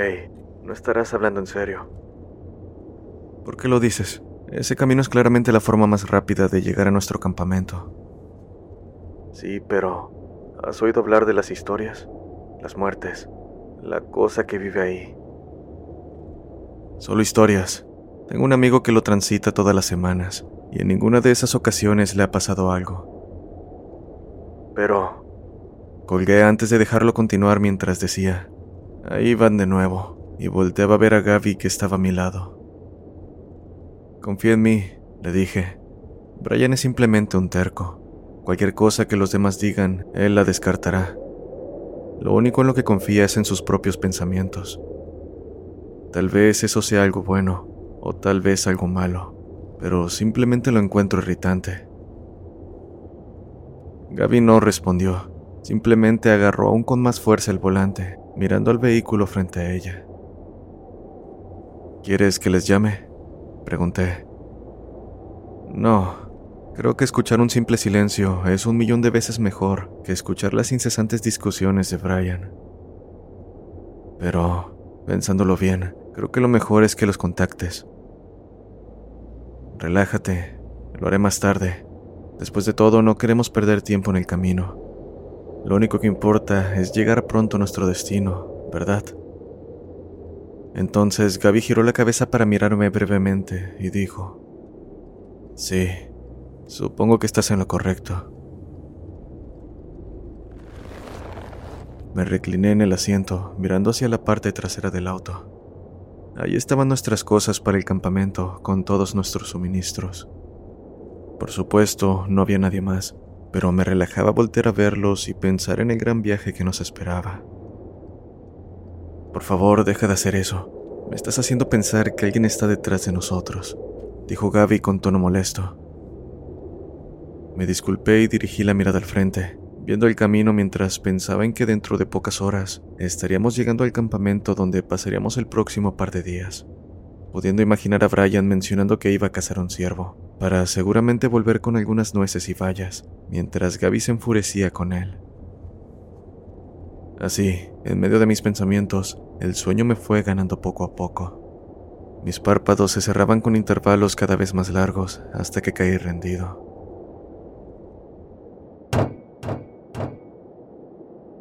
Hey, no estarás hablando en serio. ¿Por qué lo dices? Ese camino es claramente la forma más rápida de llegar a nuestro campamento. Sí, pero ¿has oído hablar de las historias? Las muertes, la cosa que vive ahí. Solo historias. Tengo un amigo que lo transita todas las semanas y en ninguna de esas ocasiones le ha pasado algo. Pero... Colgué antes de dejarlo continuar mientras decía, ahí van de nuevo, y volteaba a ver a Gaby que estaba a mi lado. Confía en mí, le dije. Brian es simplemente un terco. Cualquier cosa que los demás digan, él la descartará. Lo único en lo que confía es en sus propios pensamientos. Tal vez eso sea algo bueno, o tal vez algo malo, pero simplemente lo encuentro irritante. Gaby no respondió, simplemente agarró aún con más fuerza el volante, mirando al vehículo frente a ella. ¿Quieres que les llame? Pregunté. No, creo que escuchar un simple silencio es un millón de veces mejor que escuchar las incesantes discusiones de Brian. Pero, pensándolo bien, creo que lo mejor es que los contactes. Relájate, lo haré más tarde. Después de todo, no queremos perder tiempo en el camino. Lo único que importa es llegar pronto a nuestro destino, ¿verdad? Entonces Gaby giró la cabeza para mirarme brevemente y dijo, Sí, supongo que estás en lo correcto. Me recliné en el asiento, mirando hacia la parte trasera del auto. Ahí estaban nuestras cosas para el campamento, con todos nuestros suministros. Por supuesto, no había nadie más, pero me relajaba voltear a verlos y pensar en el gran viaje que nos esperaba. Por favor, deja de hacer eso. Me estás haciendo pensar que alguien está detrás de nosotros, dijo Gaby con tono molesto. Me disculpé y dirigí la mirada al frente, viendo el camino mientras pensaba en que dentro de pocas horas estaríamos llegando al campamento donde pasaríamos el próximo par de días, pudiendo imaginar a Brian mencionando que iba a cazar un ciervo, para seguramente volver con algunas nueces y vallas, mientras Gaby se enfurecía con él. Así, en medio de mis pensamientos, el sueño me fue ganando poco a poco. Mis párpados se cerraban con intervalos cada vez más largos hasta que caí rendido.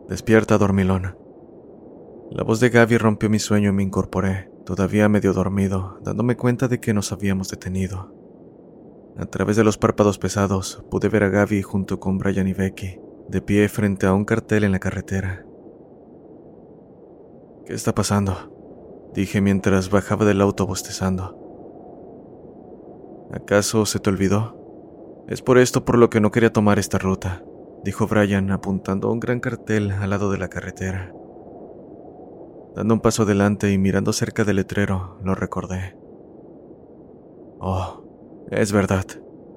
Despierta, dormilón. La voz de Gaby rompió mi sueño y me incorporé, todavía medio dormido, dándome cuenta de que nos habíamos detenido. A través de los párpados pesados pude ver a Gaby junto con Brian y Becky, de pie frente a un cartel en la carretera. ¿Qué está pasando? Dije mientras bajaba del auto bostezando. ¿Acaso se te olvidó? Es por esto por lo que no quería tomar esta ruta dijo Brian apuntando a un gran cartel al lado de la carretera. Dando un paso adelante y mirando cerca del letrero, lo recordé. Oh, es verdad,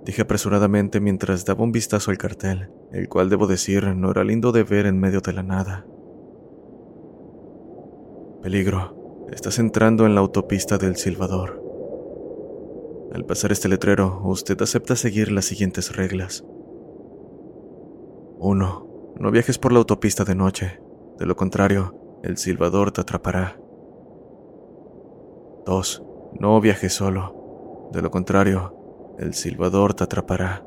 dije apresuradamente mientras daba un vistazo al cartel, el cual debo decir no era lindo de ver en medio de la nada. Peligro, estás entrando en la autopista del Silvador. Al pasar este letrero, usted acepta seguir las siguientes reglas. 1. No viajes por la autopista de noche. De lo contrario, el silbador te atrapará. 2. No viajes solo. De lo contrario, el silbador te atrapará.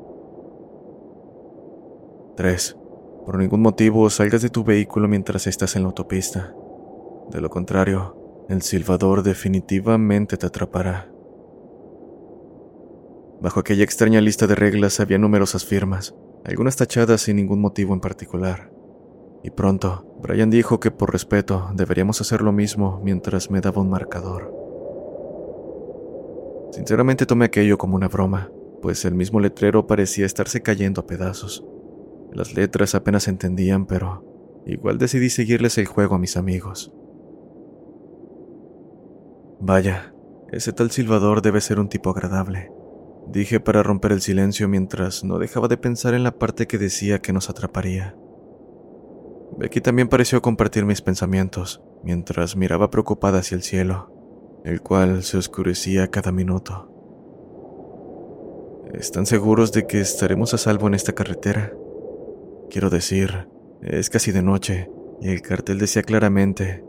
3. Por ningún motivo salgas de tu vehículo mientras estás en la autopista. De lo contrario, el silbador definitivamente te atrapará. Bajo aquella extraña lista de reglas había numerosas firmas, algunas tachadas sin ningún motivo en particular. Y pronto, Brian dijo que por respeto deberíamos hacer lo mismo mientras me daba un marcador. Sinceramente tomé aquello como una broma, pues el mismo letrero parecía estarse cayendo a pedazos. Las letras apenas se entendían, pero igual decidí seguirles el juego a mis amigos. Vaya, ese tal silbador debe ser un tipo agradable. Dije para romper el silencio mientras no dejaba de pensar en la parte que decía que nos atraparía. Becky también pareció compartir mis pensamientos, mientras miraba preocupada hacia el cielo, el cual se oscurecía cada minuto. ¿Están seguros de que estaremos a salvo en esta carretera? Quiero decir, es casi de noche, y el cartel decía claramente,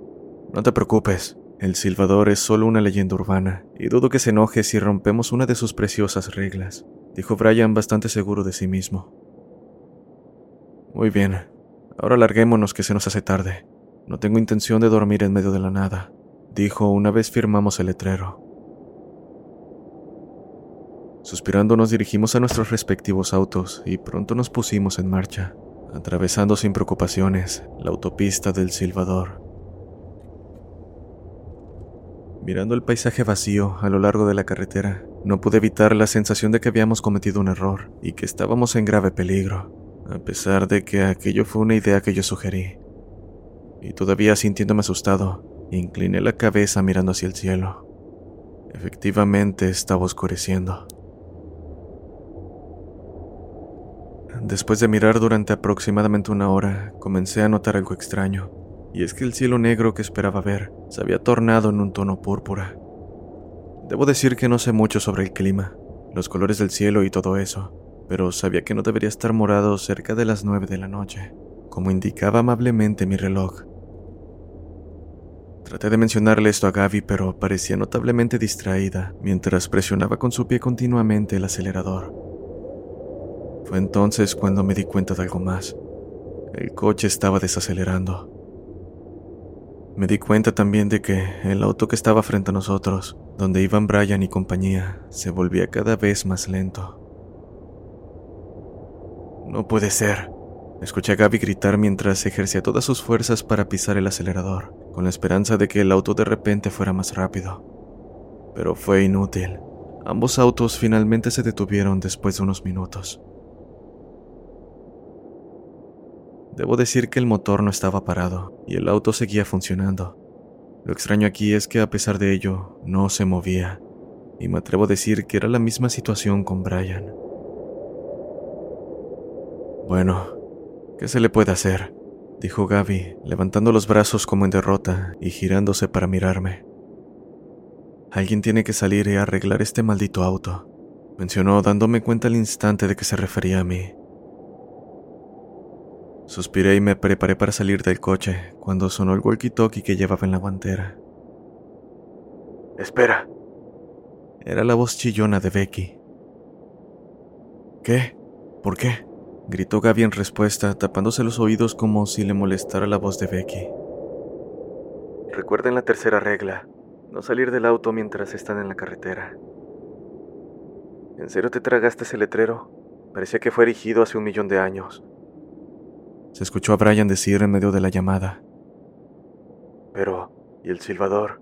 No te preocupes, el silbador es solo una leyenda urbana, y dudo que se enoje si rompemos una de sus preciosas reglas, dijo Brian bastante seguro de sí mismo. Muy bien, ahora larguémonos que se nos hace tarde. No tengo intención de dormir en medio de la nada, dijo una vez firmamos el letrero. Suspirando nos dirigimos a nuestros respectivos autos y pronto nos pusimos en marcha, atravesando sin preocupaciones la autopista del Silvador. Mirando el paisaje vacío a lo largo de la carretera, no pude evitar la sensación de que habíamos cometido un error y que estábamos en grave peligro, a pesar de que aquello fue una idea que yo sugerí. Y todavía sintiéndome asustado, incliné la cabeza mirando hacia el cielo. Efectivamente estaba oscureciendo. Después de mirar durante aproximadamente una hora, comencé a notar algo extraño, y es que el cielo negro que esperaba ver se había tornado en un tono púrpura. Debo decir que no sé mucho sobre el clima, los colores del cielo y todo eso, pero sabía que no debería estar morado cerca de las nueve de la noche, como indicaba amablemente mi reloj. Traté de mencionarle esto a Gaby, pero parecía notablemente distraída mientras presionaba con su pie continuamente el acelerador. Fue entonces cuando me di cuenta de algo más. El coche estaba desacelerando. Me di cuenta también de que el auto que estaba frente a nosotros, donde iban Brian y compañía, se volvía cada vez más lento. No puede ser. Escuché a Gaby gritar mientras ejercía todas sus fuerzas para pisar el acelerador, con la esperanza de que el auto de repente fuera más rápido. Pero fue inútil. Ambos autos finalmente se detuvieron después de unos minutos. Debo decir que el motor no estaba parado y el auto seguía funcionando. Lo extraño aquí es que a pesar de ello, no se movía, y me atrevo a decir que era la misma situación con Brian. Bueno, ¿qué se le puede hacer? Dijo Gaby, levantando los brazos como en derrota y girándose para mirarme. Alguien tiene que salir y arreglar este maldito auto, mencionó dándome cuenta al instante de que se refería a mí. Suspiré y me preparé para salir del coche cuando sonó el walkie-talkie que llevaba en la guantera. Espera. Era la voz chillona de Becky. ¿Qué? ¿Por qué? Gritó Gaby en respuesta, tapándose los oídos como si le molestara la voz de Becky. Recuerden la tercera regla, no salir del auto mientras están en la carretera. ¿En serio te tragaste ese letrero? Parecía que fue erigido hace un millón de años. Se escuchó a Brian decir en medio de la llamada. Pero, ¿y el silbador?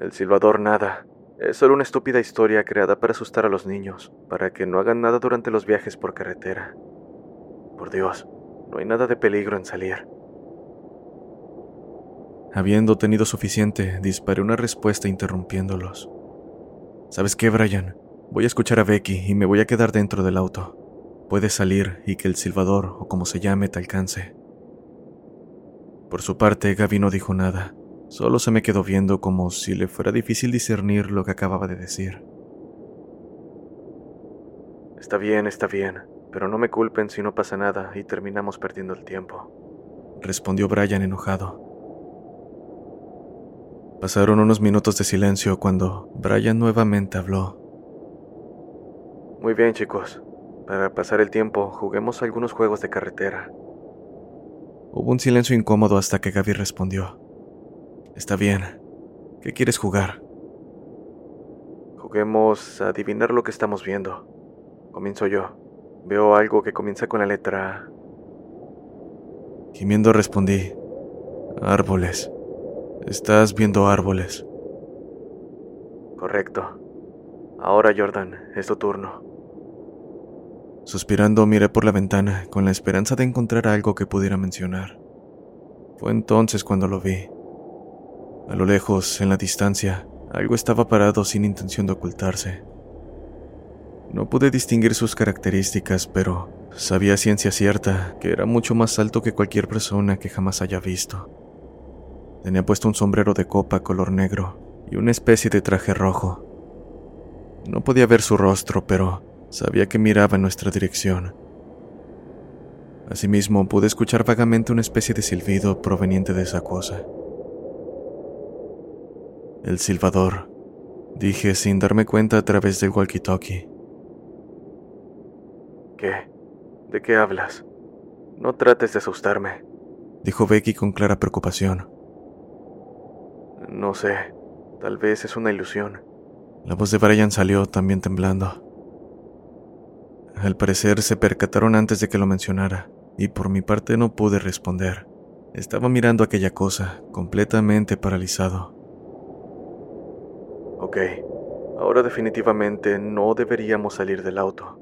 El silbador nada. Es solo una estúpida historia creada para asustar a los niños, para que no hagan nada durante los viajes por carretera. Por Dios, no hay nada de peligro en salir. Habiendo tenido suficiente, disparé una respuesta interrumpiéndolos. ¿Sabes qué, Brian? Voy a escuchar a Becky y me voy a quedar dentro del auto. Puedes salir y que el silbador, o como se llame, te alcance. Por su parte, Gaby no dijo nada, solo se me quedó viendo como si le fuera difícil discernir lo que acababa de decir. Está bien, está bien, pero no me culpen si no pasa nada y terminamos perdiendo el tiempo, respondió Brian enojado. Pasaron unos minutos de silencio cuando Brian nuevamente habló. Muy bien, chicos, para pasar el tiempo, juguemos algunos juegos de carretera. Hubo un silencio incómodo hasta que Gaby respondió. Está bien. ¿Qué quieres jugar? Juguemos a adivinar lo que estamos viendo. Comienzo yo. Veo algo que comienza con la letra Gimiendo respondí. Árboles. Estás viendo árboles. Correcto. Ahora, Jordan, es tu turno. Suspirando miré por la ventana con la esperanza de encontrar algo que pudiera mencionar. Fue entonces cuando lo vi. A lo lejos, en la distancia, algo estaba parado sin intención de ocultarse. No pude distinguir sus características, pero sabía ciencia cierta que era mucho más alto que cualquier persona que jamás haya visto. Tenía puesto un sombrero de copa color negro y una especie de traje rojo. No podía ver su rostro, pero Sabía que miraba en nuestra dirección. Asimismo, pude escuchar vagamente una especie de silbido proveniente de esa cosa. El silbador, dije sin darme cuenta a través del walkie-talkie. ¿Qué? ¿De qué hablas? No trates de asustarme, dijo Becky con clara preocupación. No sé, tal vez es una ilusión. La voz de Brian salió también temblando. Al parecer se percataron antes de que lo mencionara, y por mi parte no pude responder. Estaba mirando aquella cosa, completamente paralizado. Ok, ahora definitivamente no deberíamos salir del auto,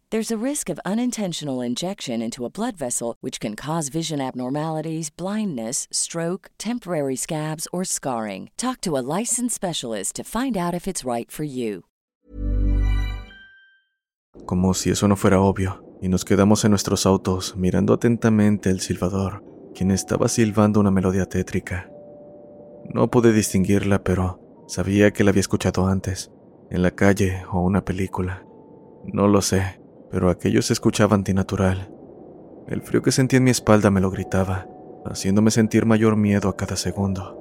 There's a risk of unintentional injection into a blood vessel, which can cause vision abnormalities, blindness, stroke, temporary scabs, or scarring. Talk to a licensed specialist to find out if it's right for you. Como si eso no fuera obvio, y nos quedamos en nuestros autos mirando atentamente al silbador, quien estaba silbando una melodía tétrica. No pude distinguirla, pero sabía que la había escuchado antes, en la calle o una película. No lo sé, pero aquello se escuchaba antinatural. El frío que sentí en mi espalda me lo gritaba, haciéndome sentir mayor miedo a cada segundo.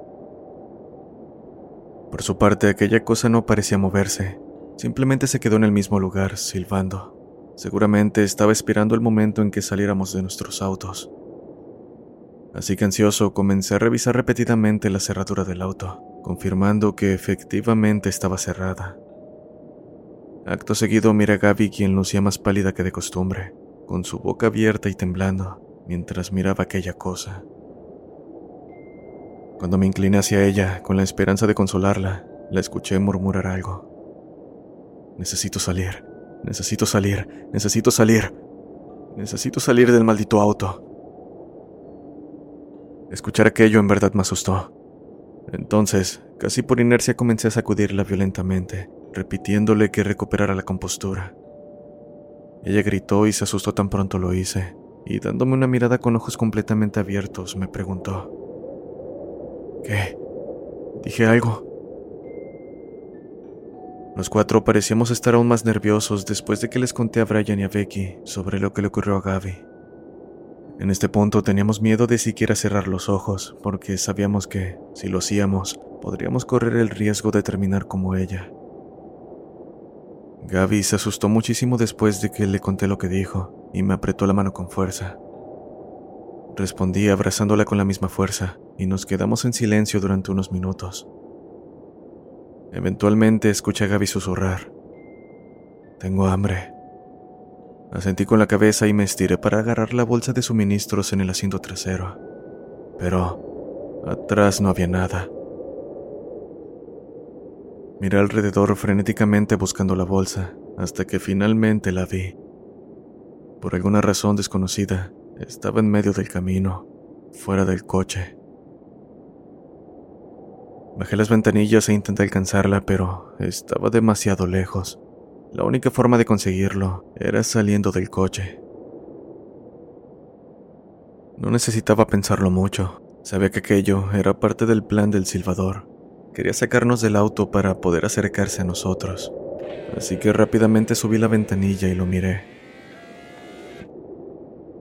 Por su parte, aquella cosa no parecía moverse, simplemente se quedó en el mismo lugar, silbando. Seguramente estaba esperando el momento en que saliéramos de nuestros autos. Así que ansioso comencé a revisar repetidamente la cerradura del auto, confirmando que efectivamente estaba cerrada. Acto seguido miré a Gaby quien lucía más pálida que de costumbre, con su boca abierta y temblando, mientras miraba aquella cosa. Cuando me incliné hacia ella, con la esperanza de consolarla, la escuché murmurar algo. Necesito salir, necesito salir, necesito salir, necesito salir del maldito auto. Escuchar aquello en verdad me asustó. Entonces, casi por inercia comencé a sacudirla violentamente, repitiéndole que recuperara la compostura. Ella gritó y se asustó tan pronto lo hice, y dándome una mirada con ojos completamente abiertos, me preguntó, ¿Qué? ¿Dije algo? Los cuatro parecíamos estar aún más nerviosos después de que les conté a Brian y a Becky sobre lo que le ocurrió a Gaby. En este punto teníamos miedo de siquiera cerrar los ojos, porque sabíamos que, si lo hacíamos, podríamos correr el riesgo de terminar como ella. Gaby se asustó muchísimo después de que le conté lo que dijo y me apretó la mano con fuerza. Respondí abrazándola con la misma fuerza y nos quedamos en silencio durante unos minutos. Eventualmente escuché a Gaby susurrar. Tengo hambre. Asentí con la cabeza y me estiré para agarrar la bolsa de suministros en el asiento trasero. Pero atrás no había nada. Miré alrededor frenéticamente buscando la bolsa, hasta que finalmente la vi. Por alguna razón desconocida, estaba en medio del camino, fuera del coche. Bajé las ventanillas e intenté alcanzarla, pero estaba demasiado lejos. La única forma de conseguirlo era saliendo del coche. No necesitaba pensarlo mucho. Sabía que aquello era parte del plan del silbador. Quería sacarnos del auto para poder acercarse a nosotros. así que rápidamente subí la ventanilla y lo miré.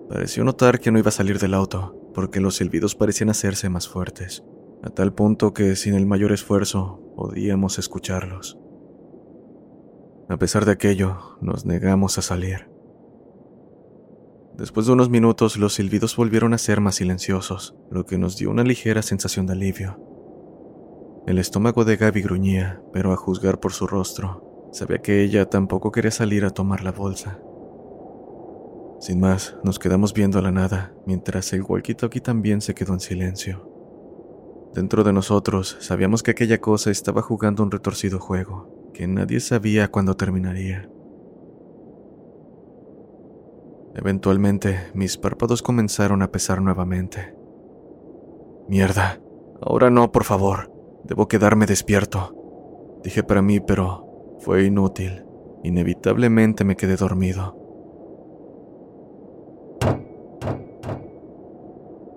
Pareció notar que no iba a salir del auto, porque los silbidos parecían hacerse más fuertes, a tal punto que sin el mayor esfuerzo podíamos escucharlos. A pesar de aquello, nos negamos a salir. Después de unos minutos, los silbidos volvieron a ser más silenciosos, lo que nos dio una ligera sensación de alivio. El estómago de Gaby gruñía, pero a juzgar por su rostro, sabía que ella tampoco quería salir a tomar la bolsa. Sin más, nos quedamos viendo a la nada, mientras el walkie-talkie también se quedó en silencio. Dentro de nosotros sabíamos que aquella cosa estaba jugando un retorcido juego, que nadie sabía cuándo terminaría. Eventualmente, mis párpados comenzaron a pesar nuevamente. Mierda, ahora no, por favor. Debo quedarme despierto. Dije para mí, pero fue inútil. Inevitablemente me quedé dormido.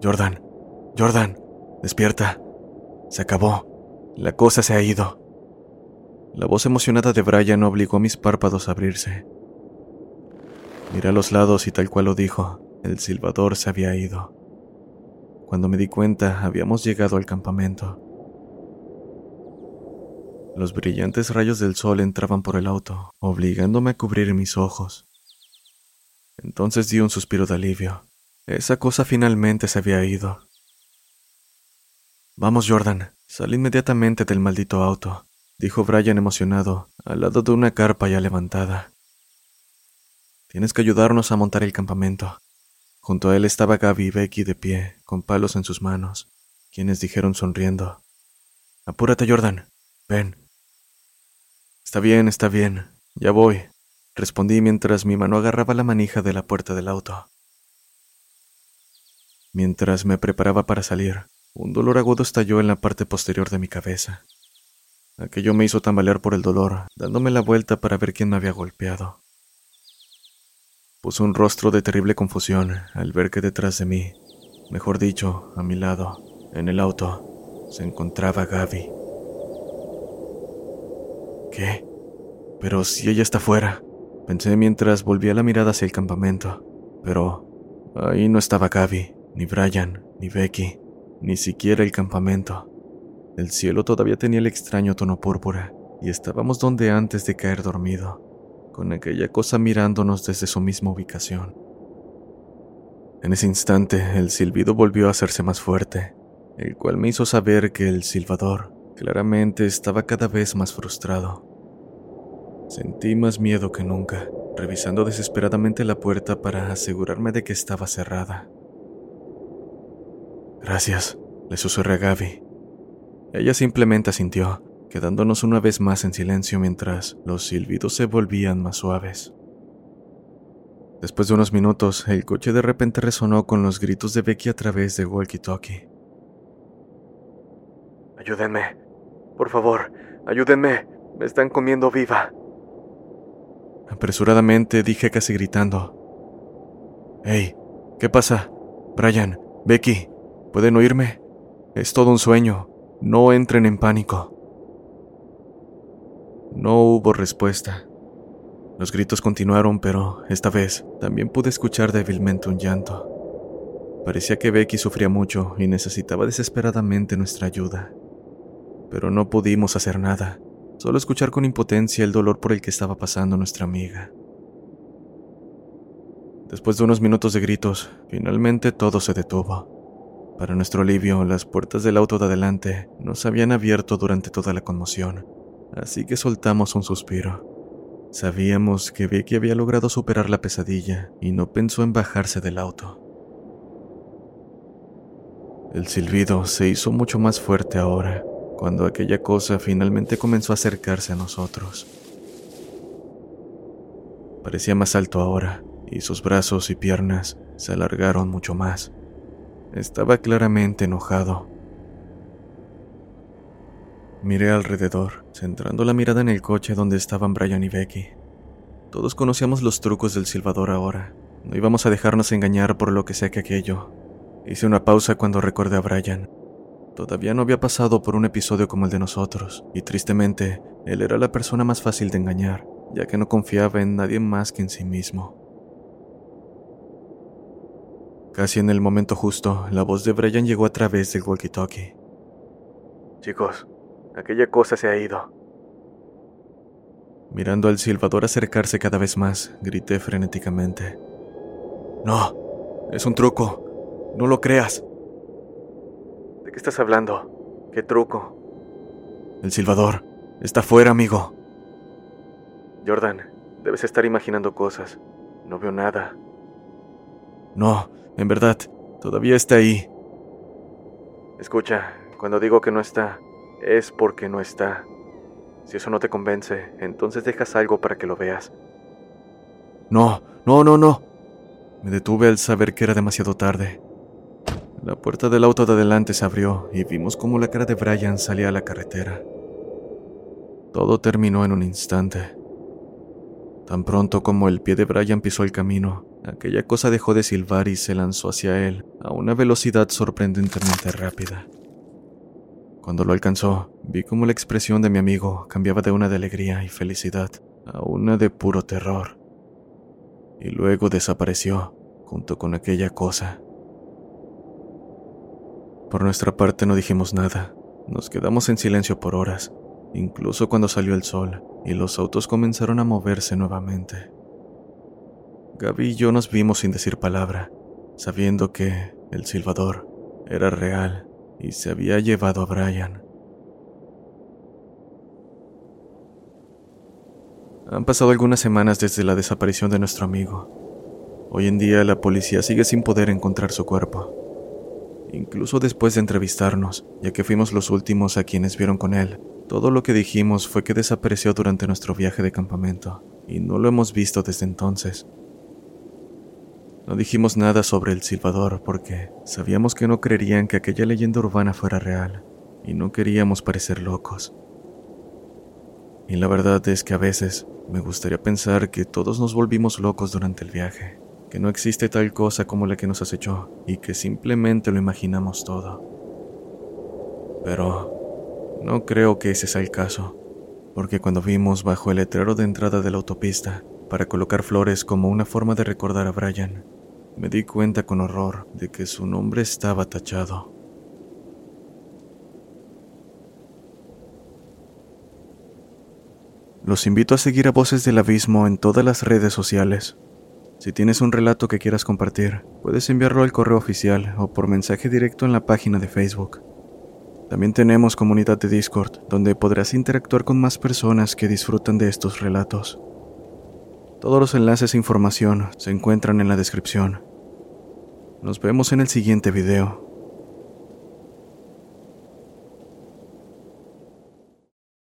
Jordan, Jordan, despierta. Se acabó. La cosa se ha ido. La voz emocionada de Brian obligó a mis párpados a abrirse. Miré a los lados y tal cual lo dijo, el silbador se había ido. Cuando me di cuenta, habíamos llegado al campamento. Los brillantes rayos del sol entraban por el auto, obligándome a cubrir mis ojos. Entonces di un suspiro de alivio. Esa cosa finalmente se había ido. Vamos, Jordan, sal inmediatamente del maldito auto, dijo Brian emocionado, al lado de una carpa ya levantada. Tienes que ayudarnos a montar el campamento. Junto a él estaba Gaby y Becky de pie, con palos en sus manos, quienes dijeron sonriendo. Apúrate, Jordan. Ven. Está bien, está bien. Ya voy, respondí mientras mi mano agarraba la manija de la puerta del auto. Mientras me preparaba para salir, un dolor agudo estalló en la parte posterior de mi cabeza. Aquello me hizo tambalear por el dolor, dándome la vuelta para ver quién me había golpeado. Puso un rostro de terrible confusión al ver que detrás de mí, mejor dicho, a mi lado, en el auto, se encontraba Gaby. ¿Qué? Pero si ella está fuera, pensé mientras volvía la mirada hacia el campamento. Pero ahí no estaba Gaby, ni Brian, ni Becky, ni siquiera el campamento. El cielo todavía tenía el extraño tono púrpura y estábamos donde antes de caer dormido con aquella cosa mirándonos desde su misma ubicación. En ese instante el silbido volvió a hacerse más fuerte, el cual me hizo saber que el silbador claramente estaba cada vez más frustrado. Sentí más miedo que nunca, revisando desesperadamente la puerta para asegurarme de que estaba cerrada. Gracias, le susurré a Gaby. Ella simplemente asintió, quedándonos una vez más en silencio mientras los silbidos se volvían más suaves. Después de unos minutos, el coche de repente resonó con los gritos de Becky a través del walkie-talkie. Ayúdenme. Por favor, ayúdenme. Me están comiendo viva. Apresuradamente dije casi gritando. Hey, ¿qué pasa? Brian, Becky, ¿pueden oírme? Es todo un sueño. No entren en pánico. No hubo respuesta. Los gritos continuaron, pero esta vez también pude escuchar débilmente un llanto. Parecía que Becky sufría mucho y necesitaba desesperadamente nuestra ayuda. Pero no pudimos hacer nada, solo escuchar con impotencia el dolor por el que estaba pasando nuestra amiga. Después de unos minutos de gritos, finalmente todo se detuvo. Para nuestro alivio, las puertas del auto de adelante no se habían abierto durante toda la conmoción así que soltamos un suspiro. Sabíamos que Becky había logrado superar la pesadilla y no pensó en bajarse del auto. El silbido se hizo mucho más fuerte ahora, cuando aquella cosa finalmente comenzó a acercarse a nosotros. Parecía más alto ahora, y sus brazos y piernas se alargaron mucho más. Estaba claramente enojado Miré alrededor, centrando la mirada en el coche donde estaban Brian y Becky. Todos conocíamos los trucos del silbador ahora. No íbamos a dejarnos engañar por lo que sea que aquello. Hice una pausa cuando recordé a Brian. Todavía no había pasado por un episodio como el de nosotros, y tristemente, él era la persona más fácil de engañar, ya que no confiaba en nadie más que en sí mismo. Casi en el momento justo, la voz de Brian llegó a través del walkie-talkie. Chicos, aquella cosa se ha ido. Mirando al silbador acercarse cada vez más, grité frenéticamente. No, es un truco. No lo creas. ¿De qué estás hablando? ¿Qué truco? El silbador. Está fuera, amigo. Jordan, debes estar imaginando cosas. No veo nada. No, en verdad, todavía está ahí. Escucha, cuando digo que no está, es porque no está. Si eso no te convence, entonces dejas algo para que lo veas. No, no, no, no. Me detuve al saber que era demasiado tarde. La puerta del auto de adelante se abrió y vimos cómo la cara de Brian salía a la carretera. Todo terminó en un instante. Tan pronto como el pie de Brian pisó el camino, aquella cosa dejó de silbar y se lanzó hacia él a una velocidad sorprendentemente rápida. Cuando lo alcanzó, vi cómo la expresión de mi amigo cambiaba de una de alegría y felicidad a una de puro terror. Y luego desapareció, junto con aquella cosa. Por nuestra parte no dijimos nada, nos quedamos en silencio por horas, incluso cuando salió el sol y los autos comenzaron a moverse nuevamente. Gaby y yo nos vimos sin decir palabra, sabiendo que el silbador era real y se había llevado a Brian. Han pasado algunas semanas desde la desaparición de nuestro amigo. Hoy en día la policía sigue sin poder encontrar su cuerpo. Incluso después de entrevistarnos, ya que fuimos los últimos a quienes vieron con él, todo lo que dijimos fue que desapareció durante nuestro viaje de campamento, y no lo hemos visto desde entonces. No dijimos nada sobre el silbador porque sabíamos que no creerían que aquella leyenda urbana fuera real y no queríamos parecer locos. Y la verdad es que a veces me gustaría pensar que todos nos volvimos locos durante el viaje, que no existe tal cosa como la que nos acechó y que simplemente lo imaginamos todo. Pero no creo que ese sea el caso, porque cuando vimos bajo el letrero de entrada de la autopista para colocar flores como una forma de recordar a Brian, me di cuenta con horror de que su nombre estaba tachado. Los invito a seguir a Voces del Abismo en todas las redes sociales. Si tienes un relato que quieras compartir, puedes enviarlo al correo oficial o por mensaje directo en la página de Facebook. También tenemos comunidad de Discord, donde podrás interactuar con más personas que disfrutan de estos relatos. Todos los enlaces e información se encuentran en la descripción. Nos vemos en el siguiente video.